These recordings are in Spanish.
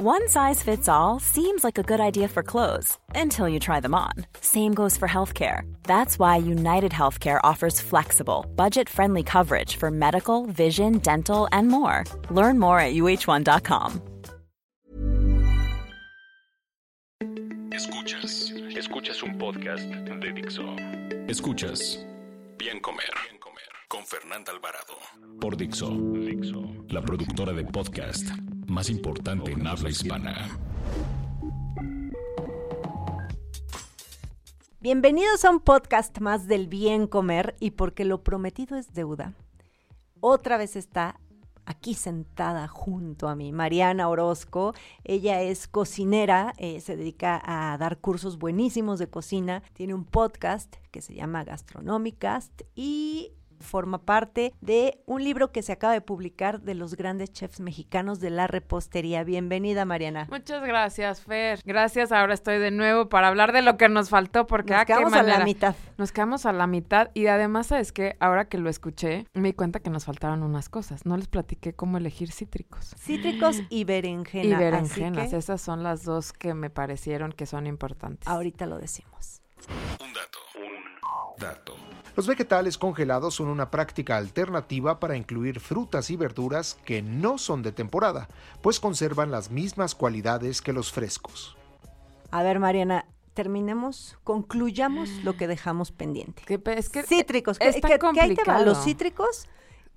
One size fits all seems like a good idea for clothes until you try them on. Same goes for healthcare. That's why United Healthcare offers flexible, budget friendly coverage for medical, vision, dental, and more. Learn more at uh1.com. Escuchas, escuchas un podcast de Dixo. Escuchas Bien Comer, Bien Comer con Fernanda Alvarado por Dixo, Dixo, la productora de podcast más importante en habla hispana. Bienvenidos a un podcast más del bien comer y porque lo prometido es deuda. Otra vez está aquí sentada junto a mí, Mariana Orozco. Ella es cocinera, eh, se dedica a dar cursos buenísimos de cocina, tiene un podcast que se llama Gastronomicast y forma parte de un libro que se acaba de publicar de los grandes chefs mexicanos de la repostería. Bienvenida, Mariana. Muchas gracias, Fer. Gracias, ahora estoy de nuevo para hablar de lo que nos faltó, porque nos ah, quedamos a la mitad. Nos quedamos a la mitad y además, ¿sabes qué? Ahora que lo escuché, me di cuenta que nos faltaron unas cosas. No les platiqué cómo elegir cítricos. Cítricos y berenjena. Y berenjenas, esas son las dos que me parecieron que son importantes. Ahorita lo decimos. Dato. Los vegetales congelados son una práctica alternativa para incluir frutas y verduras que no son de temporada, pues conservan las mismas cualidades que los frescos. A ver, Mariana, terminemos, concluyamos lo que dejamos pendiente. Que, es que cítricos, está ¿qué, complicado. Los cítricos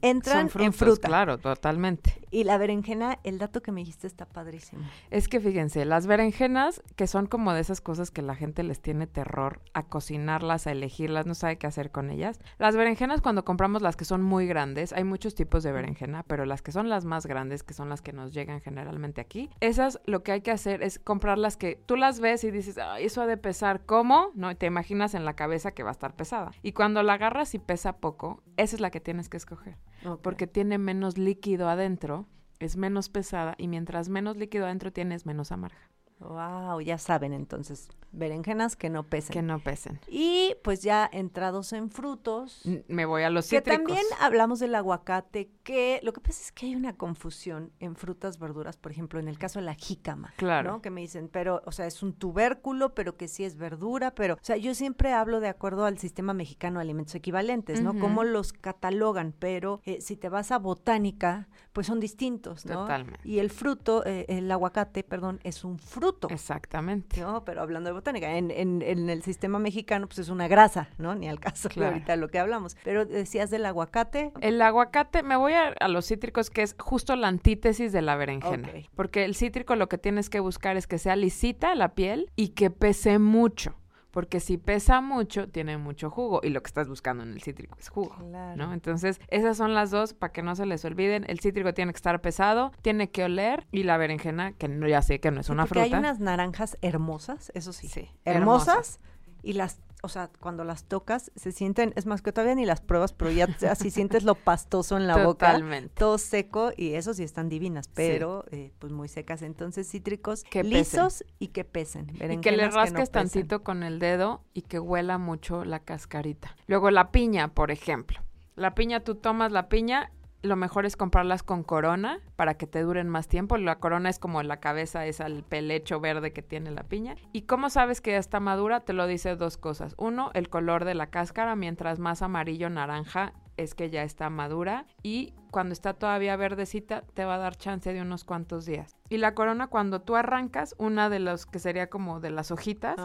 entran frutos, en fruta. Claro, totalmente. Y la berenjena, el dato que me dijiste está padrísimo. Es que fíjense, las berenjenas, que son como de esas cosas que la gente les tiene terror a cocinarlas, a elegirlas, no sabe qué hacer con ellas. Las berenjenas, cuando compramos las que son muy grandes, hay muchos tipos de berenjena, pero las que son las más grandes, que son las que nos llegan generalmente aquí, esas lo que hay que hacer es comprar las que tú las ves y dices, Ay, eso ha de pesar, ¿cómo? No, te imaginas en la cabeza que va a estar pesada. Y cuando la agarras y pesa poco, esa es la que tienes que escoger porque tiene menos líquido adentro, es menos pesada y mientras menos líquido adentro tienes menos amarga. Wow, ya saben entonces, berenjenas que no pesen. Que no pesen. Y pues ya entrados en frutos. Me voy a los que cítricos. también hablamos del aguacate, que lo que pasa es que hay una confusión en frutas, verduras, por ejemplo, en el caso de la jícama. Claro. ¿no? Que me dicen, pero, o sea, es un tubérculo, pero que sí es verdura, pero, o sea, yo siempre hablo de acuerdo al sistema mexicano de alimentos equivalentes, ¿no? Ujú. Cómo los catalogan, pero eh, si te vas a botánica, pues son distintos, ¿no? Totalmente. Y el fruto, eh, el aguacate, perdón, es un fruto. Exactamente. No, pero hablando de botánica, en, en, en el sistema mexicano, pues es una grasa, ¿no? Ni al caso de Claro. ahorita lo que hablamos. Pero decías del aguacate. El aguacate, me voy a, a los cítricos, que es justo la antítesis de la berenjena. Porque el cítrico lo que tienes que buscar es que sea lisita la piel y que pese mucho. Porque si pesa mucho, tiene mucho jugo. Y lo que estás buscando en el cítrico es jugo. Claro. ¿no? Entonces, esas son las dos para que no se les olviden. El cítrico tiene que estar pesado, tiene que oler. Y la berenjena, que no, ya sé que no es Sí, una fruta. hay unas naranjas hermosas, eso sí. Sí, hermosas. Y las, o sea, cuando las tocas, se sienten, es más que todavía ni las pruebas, pero ya así sientes lo pastoso en la boca. Totalmente. Todo seco y eso sí están divinas, pero eh, pues muy secas. Entonces, cítricos Que pesen. lisos y que pesen. Y que le rasques no pesen. tantito con el dedo y que huela mucho la cascarita. Luego la piña, por ejemplo. La piña, tú tomas la piña, lo mejor es comprarlas con corona para que te duren más tiempo. La corona es como la cabeza, es el pelecho verde que tiene la piña. ¿Y cómo sabes que ya está madura? Te lo dice dos cosas. Uno, el color de la cáscara, mientras más amarillo naranja es que ya está madura y cuando está todavía verdecita te va a dar chance de unos cuantos días. Y la corona cuando tú arrancas, una de los que sería como de las hojitas,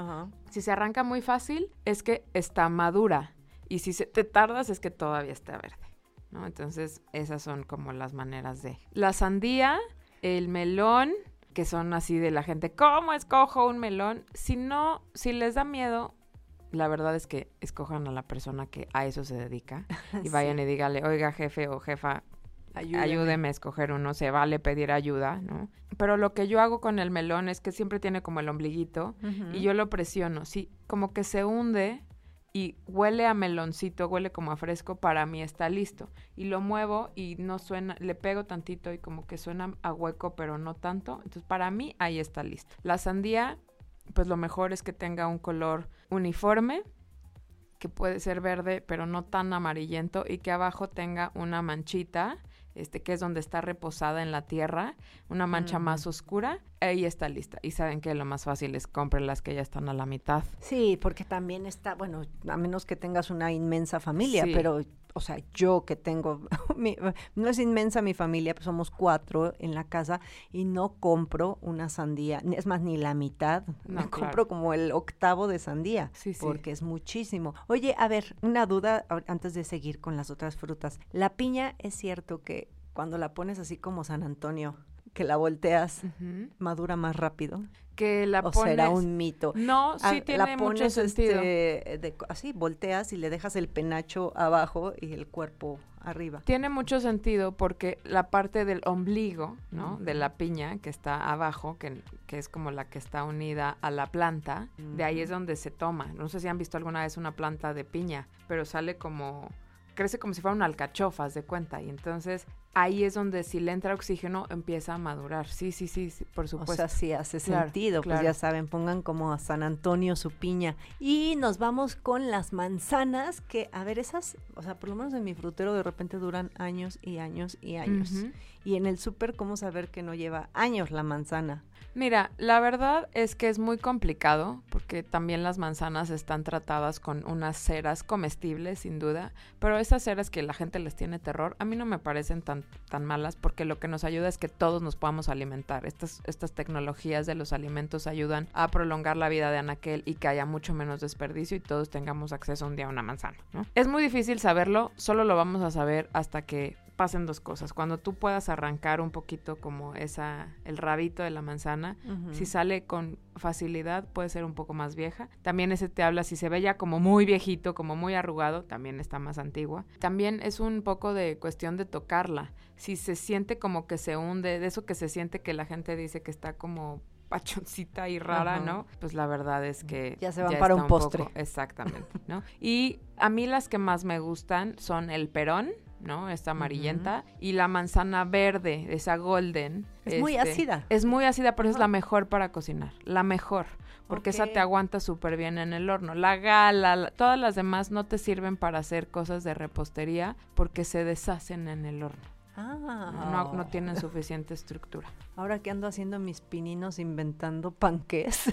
si se arranca muy fácil es que está madura y si se, te tardas es que todavía está verde. ¿No? Entonces esas son como las maneras de... La sandía, el melón, que son así de la gente, ¿cómo escojo un melón? Si no, si les da miedo, la verdad es que escojan a la persona que a eso se dedica y vayan y dígale, oiga jefe o jefa, Ayúdeme. ayúdeme a escoger uno, se vale pedir ayuda, ¿no? Pero lo que yo hago con el melón es que siempre tiene como el ombliguito y yo lo presiono, sí, como que se hunde y huele a meloncito, huele como a fresco, para mí está listo. Y lo muevo y no suena, le pego tantito y como que suena a hueco, pero no tanto. Entonces, para mí ahí está listo. La sandía, pues lo mejor es que tenga un color uniforme, que puede ser verde, pero no tan amarillento, y que abajo tenga una manchita este, que es donde está reposada en la tierra, una mancha más oscura, ahí está lista. Y saben que lo más fácil es compren las que ya están a la mitad. Sí, porque también está, bueno, a menos que tengas una inmensa familia, Sí. pero, o sea, yo que tengo, mi- no es inmensa mi familia, pues somos cuatro en la casa y no compro una sandía, ni- es más, ni la mitad, No, me compro como el octavo de sandía, Sí, sí. porque es muchísimo. Oye, a ver, una duda antes de seguir con las otras frutas. La piña es cierto que cuando la pones así como San Antonio, que la volteas, madura más rápido. Que la o pones... será un mito. No, Ah, sí tiene la mucho pones sentido. este, de así, volteas y le dejas el penacho abajo y el cuerpo arriba. Tiene mucho sentido porque la parte del ombligo, ¿no? De la piña que está abajo, que, que es como la que está unida a la planta, de ahí es donde se toma. No sé si han visto alguna vez una planta de piña, pero sale como crece como si fuera una alcachofa, de cuenta. Y entonces ahí es donde si le entra oxígeno empieza a madurar. Sí, sí, sí, sí, por O supuesto. sea, sí hace Claro, sentido. Pues ya saben, pongan como a San Antonio su piña. Y nos vamos con las manzanas, que, a ver, esas, o sea, por lo menos en mi frutero de repente duran años y años y años. Y en el súper, ¿cómo saber que no lleva años la manzana? Mira, la verdad es que es muy complicado porque también las manzanas están tratadas con unas ceras comestibles, sin duda, pero esas ceras que la gente les tiene terror, a mí no me parecen tan, tan malas porque lo que nos ayuda es que todos nos podamos alimentar. Estas, estas tecnologías de los alimentos ayudan a prolongar la vida de Anaquel y que haya mucho menos desperdicio y todos tengamos acceso un día a una manzana. Es muy difícil saberlo, solo lo vamos a saber hasta que pasen dos cosas. Cuando tú puedas arrancar un poquito como esa, el rabito de la manzana, si sale con facilidad puede ser un poco más vieja. También ese te habla si se ve ya como muy viejito, como muy arrugado, también está más antigua. También es un poco de cuestión de tocarla. Si se siente como que se hunde, de eso que se siente que la gente dice que está como pachoncita y rara, Ajá. ¿no? Pues la verdad es que Ya se van para un postre. poco- exactamente, ¿no? Y a mí las que más me gustan son el perón, ¿no? Esta amarillenta y la manzana verde, esa golden. Es muy este, ácida. Es muy ácida, pero es la mejor para cocinar, la mejor, porque esa te aguanta súper bien en el horno. La gala, la- todas las demás no te sirven para hacer cosas de repostería porque se deshacen en el horno. Ah, No, no tienen suficiente estructura. Ahora que ando haciendo mis pininos inventando panqués,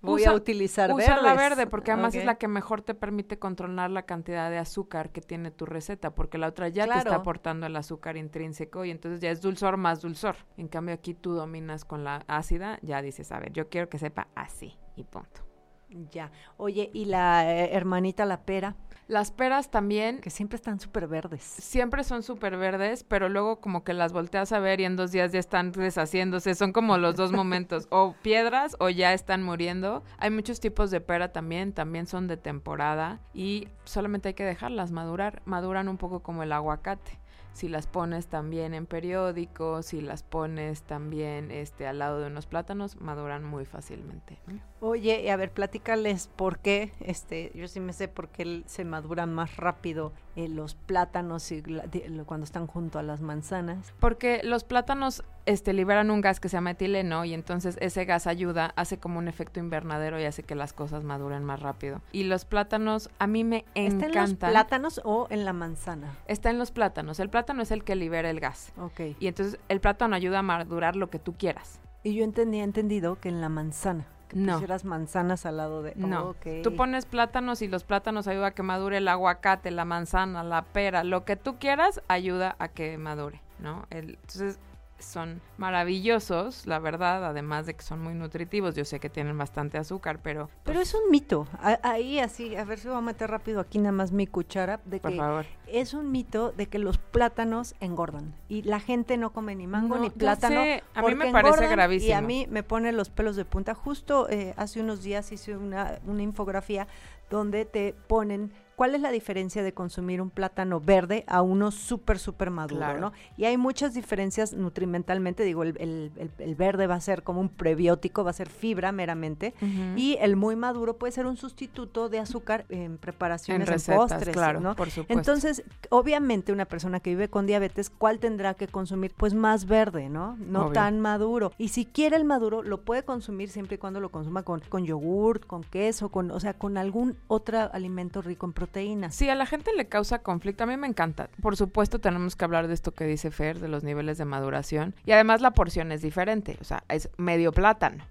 voy Usa- a utilizar Usa la verdes. verde porque además es Ok. la que mejor te permite controlar la cantidad de azúcar que tiene tu receta, porque la otra ya te está Claro. aportando el azúcar intrínseco y entonces ya es dulzor más dulzor. En cambio aquí tú dominas con la ácida, ya dices, a ver, yo quiero que sepa así y punto. Ya. Oye, y la eh, hermanita la pera, Las peras también que siempre están súper verdes. siempre son súper verdes, pero luego como que las volteas a ver y en dos días ya están deshaciéndose. Son como los dos momentos, o piedras o ya están muriendo. Hay muchos tipos de pera también, también son de temporada y solamente hay que dejarlas madurar. Maduran un poco como el aguacate. Si las pones también en periódico, si las pones también este, al lado de unos plátanos, maduran muy fácilmente. Oye, a ver, platícales por qué, este, yo sí me sé por qué se maduran más rápido eh, los plátanos y la- cuando están junto a las manzanas. Porque los plátanos este, liberan un gas que se llama etileno y entonces ese gas ayuda, hace como un efecto invernadero y hace que las cosas maduren más rápido. Y los plátanos a mí me ¿Está en los encantan. plátanos o en la manzana? Está en los plátanos. El plátano es el que libera el gas. Ok. Y entonces el plátano ayuda a madurar lo que tú quieras. Y yo entendía entendido que en la manzana, que No. pusieras manzanas al lado de... No, tú pones plátanos y los plátanos ayuda a que madure el aguacate, la manzana, la pera, lo que tú quieras ayuda a que madure, ¿no? El- entonces son maravillosos, la verdad, además de que son muy nutritivos. Yo sé que tienen bastante azúcar, pero Pero es un mito. A- Ahí así, a ver si voy a meter rápido aquí nada más mi cuchara, de por que favor. Es un mito de que los plátanos engordan y la gente no come ni mango No, ni plátano. sé, a mí me parece gravísimo. Y a mí me pone los pelos de punta. Justo eh, hace unos días hice una, una infografía donde te ponen cuál es la diferencia de consumir un plátano verde a uno súper, súper maduro, Claro. ¿no? Y hay muchas diferencias nutrimentalmente. Digo, el, el- el- el verde va a ser como un prebiótico, va a ser fibra meramente. Y el muy maduro puede ser un sustituto de azúcar en preparaciones, en, recetas, postres, claro, ¿no? por supuesto. Entonces, obviamente una persona que vive con diabetes, ¿cuál tendrá que consumir? Pues más verde, ¿no? No Obvio. tan maduro. Y si quiere el maduro, lo puede consumir siempre y cuando lo consuma con, con yogur, con queso, con, o sea, con algún otro alimento rico en proteína proteínas. Sí, a la gente le causa conflicto. A mí me encanta. Por supuesto, tenemos que hablar de esto que dice Fer, de los niveles de maduración. Y además la porción es diferente. O sea, es medio plátano.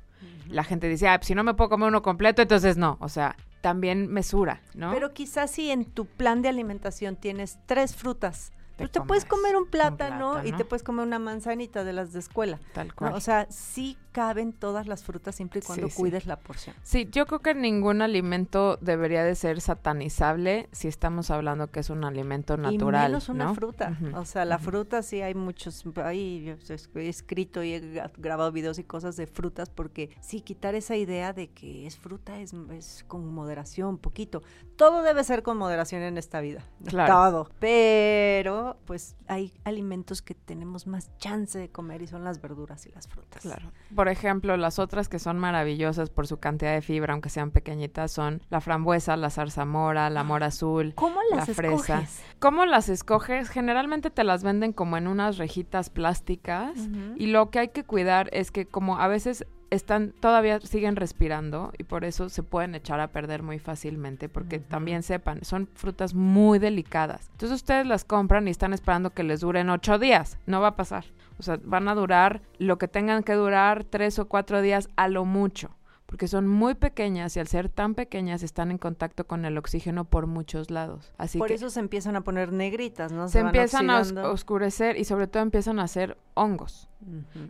La gente dice, ah, si no me puedo comer uno completo, entonces no. O sea, también mesura, ¿no? Pero quizás si en tu plan de alimentación tienes tres frutas, Te pues te puedes comer un un plátano, y te puedes comer una manzanita de las de escuela. Tal ¿no? cual. O sea, sí caben todas las frutas siempre y cuando Sí, sí. cuides la porción. Sí, yo creo que ningún alimento debería de ser satanizable si estamos hablando que es un alimento natural. y menos una ¿no? fruta. O sea, la fruta sí hay muchos, ahí he escrito y he gra- grabado videos y cosas de frutas porque sí, quitar esa idea de que es fruta es, es con moderación, poquito. Todo debe ser con moderación en esta vida. Claro. Todo. Pero pues hay alimentos que tenemos más chance de comer y son las verduras y las frutas. Claro. Por ejemplo, las otras que son maravillosas por su cantidad de fibra, aunque sean pequeñitas, son la frambuesa, la zarzamora, la mora azul. ¿Cómo las La fresa. escoges? ¿Cómo las escoges? Generalmente te las venden como en unas rejitas plásticas y lo que hay que cuidar es que como a veces están todavía siguen respirando y por eso se pueden echar a perder muy fácilmente porque también sepan son frutas muy delicadas. Entonces ustedes las compran y están esperando que les duren ocho días. No va a pasar. O sea van a durar lo que tengan que durar tres o cuatro días a lo mucho porque son muy pequeñas y al ser tan pequeñas están en contacto con el oxígeno por muchos lados. Así Por que eso se empiezan a poner negritas, ¿no? se empiezan a os- oscurecer y sobre todo empiezan a hacer hongos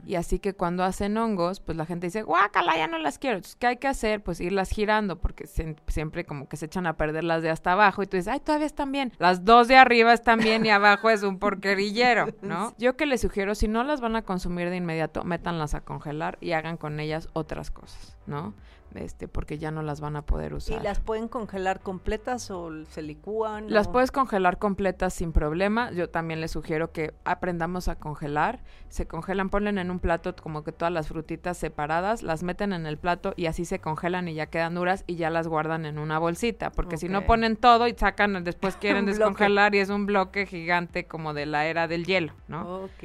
Y así que cuando hacen hongos, pues la gente dice, guácala, ya no las quiero. Entonces, ¿qué hay que hacer? Pues irlas girando, porque se- siempre como que se echan a perder las de hasta abajo. Y tú dices, ay, todavía están bien. Las dos de arriba están bien y abajo es un porquerillero, ¿no? Yo que les sugiero, si no las van a consumir de inmediato, métanlas a congelar y hagan con ellas otras cosas, ¿no? Este, porque ya no las van a poder usar. ¿Y las pueden congelar completas o se licúan? Las o- puedes congelar completas sin problema. Yo también les sugiero que aprendamos a congelar. Se congelan, ponen en un plato como que todas las frutitas separadas, las meten en el plato y así se congelan y ya quedan duras y ya las guardan en una bolsita. Porque si no ponen todo y sacan, después quieren descongelar y es un bloque gigante como de la era del hielo, ¿no? Ok.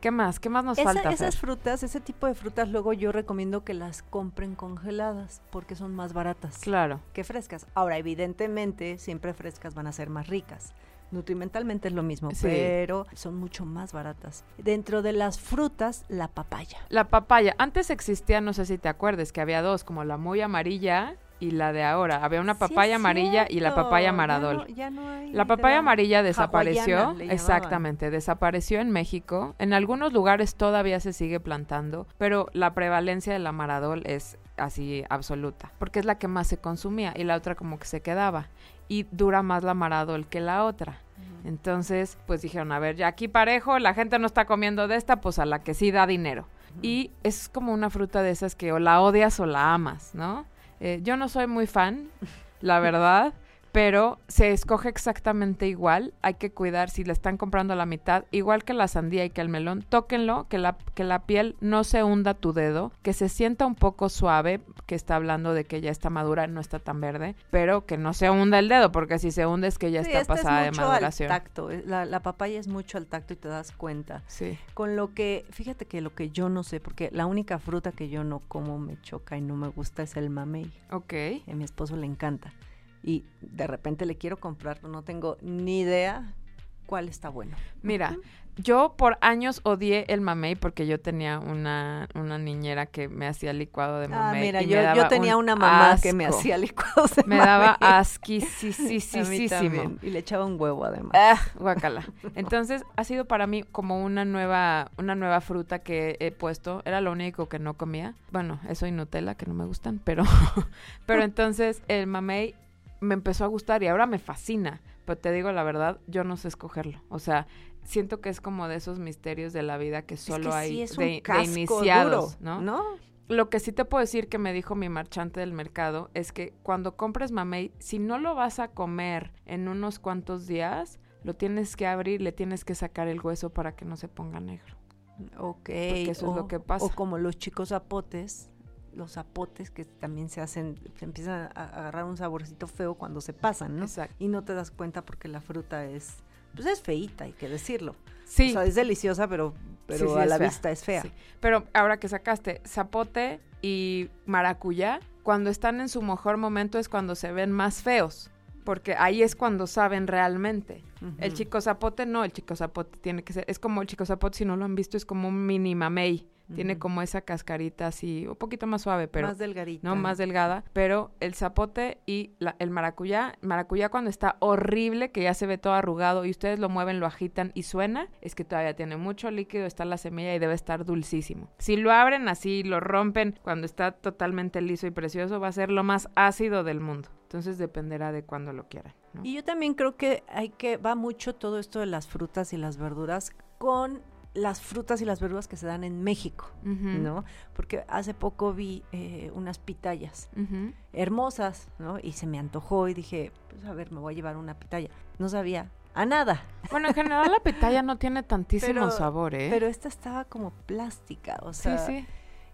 ¿Qué más? ¿Qué más nos Esa- falta? esas Fer? frutas, ese tipo de frutas, luego yo recomiendo que las compren congeladas porque son más baratas Claro. que frescas. Ahora, evidentemente, siempre frescas van a ser más ricas. Nutrimentalmente es lo mismo, Sí. pero son mucho más baratas. Dentro de las frutas, la papaya. La papaya. Antes existía, no sé si te acuerdes, que había dos, como la muy amarilla y la de ahora. Había una papaya amarilla y la papaya Ya maradol. no- ya no hay La papaya amarilla desapareció, exactamente, desapareció en México. En algunos lugares todavía se sigue plantando, pero la prevalencia de la maradol es así absoluta, porque es la que más se consumía y la otra como que se quedaba. Y dura más la maradol que la otra. Entonces, pues dijeron, a ver, ya aquí parejo, la gente no está comiendo de esta, pues a la que sí da dinero. Y es como una fruta de esas que o la odias o la amas, ¿no? Eh, yo no soy muy fan, la verdad, pero se escoge exactamente igual. Hay que cuidar si le están comprando la mitad, igual que la sandía y que el melón, tóquenlo, que la, que la piel no se hunda tu dedo, que se sienta un poco suave, que está hablando de que ya está madura, no está tan verde, pero que no se hunda el dedo, porque si se hunde es que ya Sí, está esta pasada de es mucho maduración. al tacto. eh, La, la papaya es mucho al tacto y te das cuenta. Sí. Con lo que, fíjate que lo que yo no sé, porque la única fruta que yo no como, me choca y no me gusta es el mamey. Ok. A mi esposo le encanta. Y de repente le quiero comprar, pero no tengo ni idea cuál está bueno. Mira, yo por años odié el mamey porque yo tenía una, una niñera que me hacía licuado de Ah, mamey. mira, y yo, me yo daba tenía un una mamá que me hacía licuados de Me daba mamey. Asquisísimo. Y le echaba un huevo además. Ah, guácala. Entonces ha sido para mí como una nueva, una nueva fruta que he puesto. Era lo único que no comía. Bueno, eso y Nutella que no me gustan, pero, pero entonces el mamey me empezó a gustar y ahora me fascina. Pero te digo la verdad, yo no sé escogerlo. O sea, siento que es como de esos misterios de la vida que Es solo que hay sí, es de, un de casco iniciados, duro, ¿no? ¿no? Lo que sí te puedo decir que me dijo mi marchante del mercado es que cuando compres mamey, si no lo vas a comer en unos cuantos días, lo tienes que abrir, le tienes que sacar el hueso para que no se ponga negro. Ok. eso es lo que pasa. O como los chicos zapotes, los zapotes que también se hacen, se empiezan a agarrar un saborcito feo cuando se pasan, ¿no? Exacto. Y no te das cuenta porque la fruta es, pues es feíta, hay que decirlo. Sí, O sea, es deliciosa, pero, pero Sí, sí, a la fea. vista es fea. sí. Pero ahora que sacaste zapote y maracuyá, cuando están en su mejor momento es cuando se ven más feos. porque ahí es cuando saben realmente. El chico zapote no, el chico zapote tiene que ser, es como el chico zapote, si no lo han visto, es como un mini mamey. Tiene como esa cascarita así, un poquito más suave, pero más delgadita. no más delgada, pero el zapote y la- el maracuyá, maracuyá cuando está horrible, que ya se ve todo arrugado y ustedes lo mueven, lo agitan y suena, es que todavía tiene mucho líquido, está la semilla y debe estar dulcísimo. Si lo abren así, lo rompen cuando está totalmente liso y precioso, va a ser lo más ácido del mundo. Entonces dependerá de cuándo lo quieran. ¿no? Y yo también creo que hay que va mucho todo esto de las frutas y las verduras con las frutas y las verduras que se dan en México, ¿no? Porque hace poco vi eh, unas pitayas hermosas, ¿no? Y se me antojó y dije, pues a ver, me voy a llevar una pitaya. No sabía a nada, Bueno, en general la pitaya no tiene tantísimo Pero- sabor, ¿eh? pero esta estaba como plástica, o sí, sea, sí.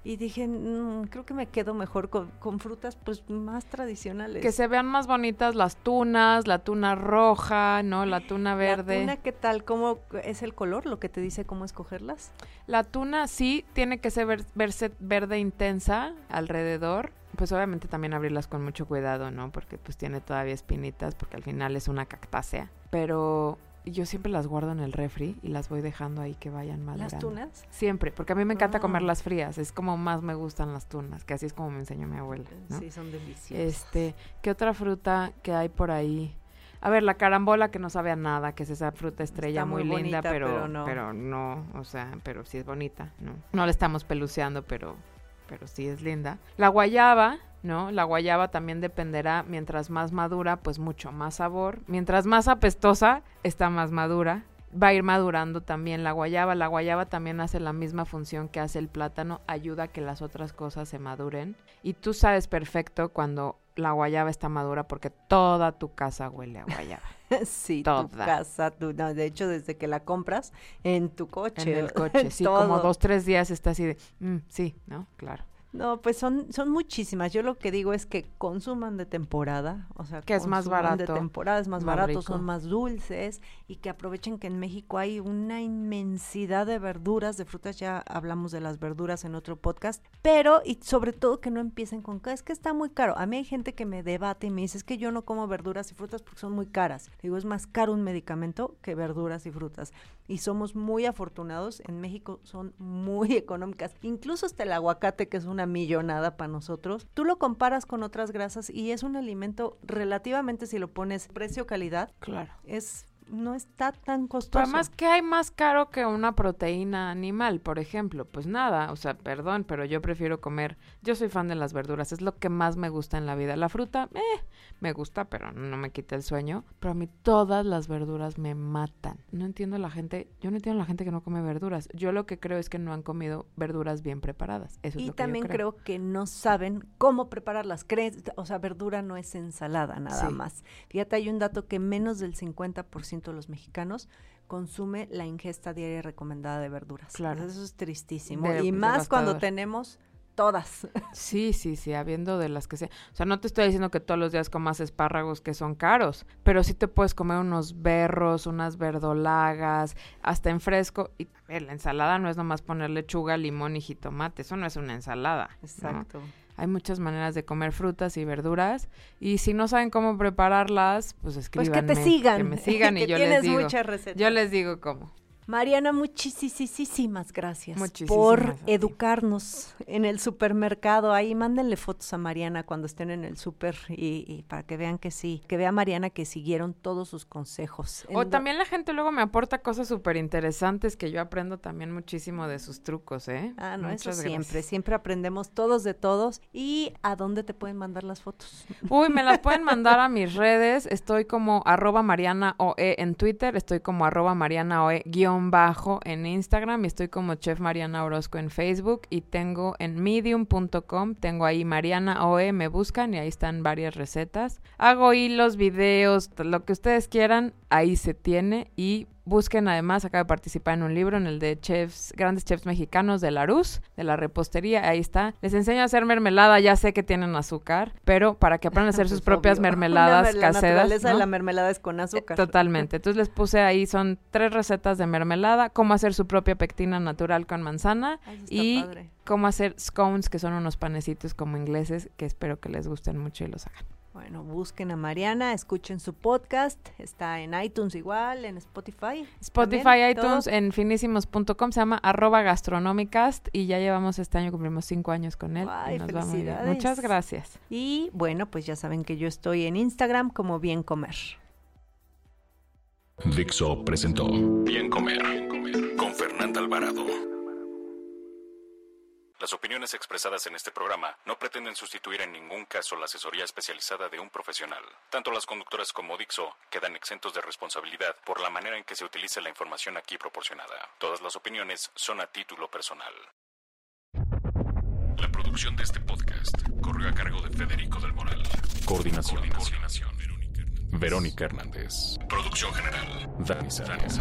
Y dije, "Mm, creo que me quedo mejor con, con frutas pues más tradicionales. Que se vean más bonitas las tunas, la tuna roja, ¿no? La tuna verde. ¿La tuna qué tal? ¿Cómo es el color lo que te dice cómo escogerlas? La tuna sí tiene que ser ver- verse verde intensa alrededor. Pues obviamente también abrirlas con mucho cuidado, ¿no? Porque pues tiene todavía espinitas, porque al final es una cactácea. Pero yo siempre las guardo en el refri y las voy dejando ahí que vayan madurando. ¿Las tunas? Siempre, porque a mí me encanta Ah. comerlas frías. Es como más me gustan las tunas, que así es como me enseñó mi abuela, ¿no? Sí, son deliciosas. Este, ¿qué otra fruta que hay por ahí? A ver, la carambola que no sabe a nada, que es esa fruta estrella Está muy, muy linda, bonita, pero, pero pero no. no. o sea, pero sí es bonita, ¿no? No la estamos peluceando, pero, pero sí es linda. La guayaba, ¿no? La guayaba también dependerá, mientras más madura, pues mucho más sabor. Mientras más apestosa, está más madura. Va a ir madurando también la guayaba. La guayaba también hace la misma función que hace el plátano, ayuda a que las otras cosas se maduren. Y tú sabes perfecto cuando la guayaba está madura porque toda tu casa huele a guayaba. sí, toda. tu casa, tu, no, de hecho desde que la compras en tu coche. en el coche, sí, como dos, tres días está así de, "Mm, sí, ¿no? Claro. No, pues son, son muchísimas. Yo lo que digo es que consuman de temporada, o sea, Que es más consuman de barato, temporada, es más, más barato, rico. son más dulces y que aprovechen que en México hay una inmensidad de verduras, de frutas, ya hablamos de las verduras en otro podcast, pero y sobre todo que no empiecen con que es que está muy caro. A mí hay gente que me debate y me dice, es que yo no como verduras y frutas porque son muy caras. Digo, es más caro un medicamento que verduras y frutas. Y somos muy afortunados, en México son muy económicas. Incluso hasta el aguacate, que es una millonada para nosotros, tú lo comparas con otras grasas y es un alimento relativamente, si lo pones precio-calidad, Claro. es no está tan Pero costoso. además, ¿qué hay más caro que una proteína animal, por ejemplo? Pues nada, o sea, perdón, pero yo prefiero comer, yo soy fan de las verduras, es lo que más me gusta en la vida. La fruta, eh, me gusta, pero no me quita el sueño. Pero a mí todas las verduras me matan. No entiendo la gente, yo no entiendo la gente que no come verduras. Yo lo que creo es que no han comido verduras bien preparadas. Eso es y lo que yo también creo. creo. que no saben cómo prepararlas. Creen- O sea, verdura no es ensalada nada Sí. más. Fíjate, hay un dato que menos del 50% de los mexicanos consume la ingesta diaria recomendada de verduras. Claro. Eso es tristísimo. De- y más cuando tenemos todas. Sí, sí, sí, habiendo de las que sea. O sea, no te estoy diciendo que todos los días comas espárragos que son caros, pero sí te puedes comer unos berros, unas verdolagas, hasta en fresco. Y a ver, la ensalada no es nomás poner lechuga, limón y jitomate, eso no es una ensalada. ¿no? Hay muchas maneras de comer frutas y verduras y si no saben cómo prepararlas, pues Pues escríbanme. que te sigan. Que me sigan y que yo les digo. muchas recetas. Yo les digo cómo. Mariana, muchísimas gracias Muchísimas por educarnos en el supermercado. Ahí mándenle fotos a Mariana cuando estén en el super y, y para que vean que sí, que vea Mariana que siguieron todos sus consejos. O En también la gente luego me aporta cosas súper interesantes que yo aprendo también muchísimo de sus trucos, ¿eh? Ah, no, eso Muchas siempre, gracias. siempre aprendemos todos de todos. ¿Y a dónde te pueden mandar las fotos? Uy, me las pueden mandar a mis redes. Estoy como arroba Mariana OE en Twitter, estoy como arroba Mariana OE guion bajo en Instagram y estoy como Chef Mariana Orozco en Facebook y tengo en medium.com, tengo ahí Mariana OE, me buscan y ahí están varias recetas. Hago hilos, videos, lo que ustedes quieran, ahí se tiene y Busquen además, acabo de participar en un libro, en el de chefs, grandes chefs mexicanos de la Rus, de la repostería, ahí está. Les enseño a hacer mermelada, ya sé que tienen azúcar, pero para que aprendan a hacer sus Pues, propias mermeladas La caseras. naturaleza de ¿no? la mermelada es con Eh, azúcar. Totalmente. Entonces les puse ahí, son tres recetas de mermelada, cómo hacer su propia pectina natural con manzana Ay, y padre. cómo hacer scones, que son unos panecitos como ingleses, que espero que les gusten mucho y los hagan. Bueno, busquen a Mariana, escuchen su podcast, está en iTunes igual, en Spotify. Spotify, también, iTunes, todo. en finísimos.com, se llama arroba gastronomicast y ya llevamos este año, cumplimos cinco años con él. Ay, y nos va muy bien. felicidades. Muchas gracias. Y bueno, pues ya saben que yo estoy en Instagram como Bien Comer. Dixo presentó Bien Comer con Fernanda Alvarado. Las opiniones expresadas en este programa no pretenden sustituir en ningún caso la asesoría especializada de un profesional. Tanto las conductoras como Dixo quedan exentos de responsabilidad por la manera en que se utilice la información aquí proporcionada. Todas las opiniones son a título personal. La producción de este podcast corrió a cargo de Federico del Moral. Coordinación. Coordinación. Verónica Hernández. Producción general. Dani Sánchez.